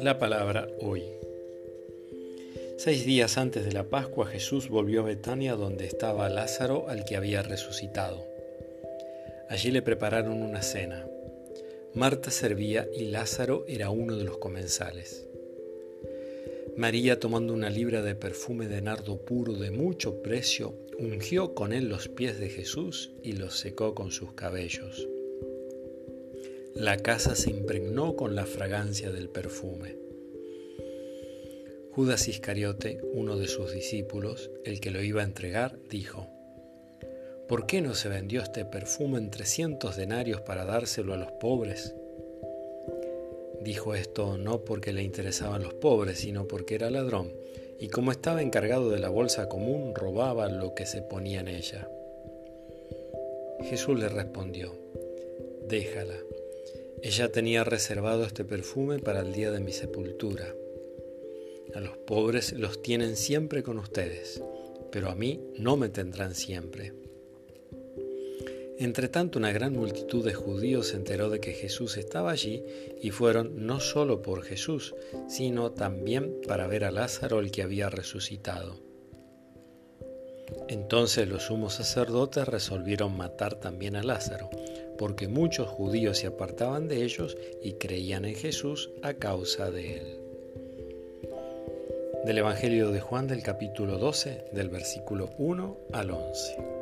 La palabra hoy. Seis días antes de la Pascua Jesús volvió a Betania donde estaba Lázaro al que había resucitado. Allí le prepararon una cena. Marta servía y Lázaro era uno de los comensales. María, tomando una libra de perfume de nardo puro de mucho precio, ungió con él los pies de Jesús y los secó con sus cabellos. La casa se impregnó con la fragancia del perfume. Judas Iscariote, uno de sus discípulos, el que lo iba a entregar, dijo, ¿Por qué no se vendió este perfume en trescientos denarios para dárselo a los pobres? Dijo esto no porque le interesaban los pobres, sino porque era ladrón, y como estaba encargado de la bolsa común, robaba lo que se ponía en ella. Jesús le respondió, déjala. Ella tenía reservado este perfume para el día de mi sepultura. A los pobres los tienen siempre con ustedes, pero a mí no me tendrán siempre. Entre tanto, una gran multitud de judíos se enteró de que Jesús estaba allí y fueron no solo por Jesús, sino también para ver a Lázaro el que había resucitado. Entonces los sumos sacerdotes resolvieron matar también a Lázaro, porque muchos judíos se apartaban de ellos y creían en Jesús a causa de él. Del Evangelio de Juan del capítulo 12, del versículo 1 al 11.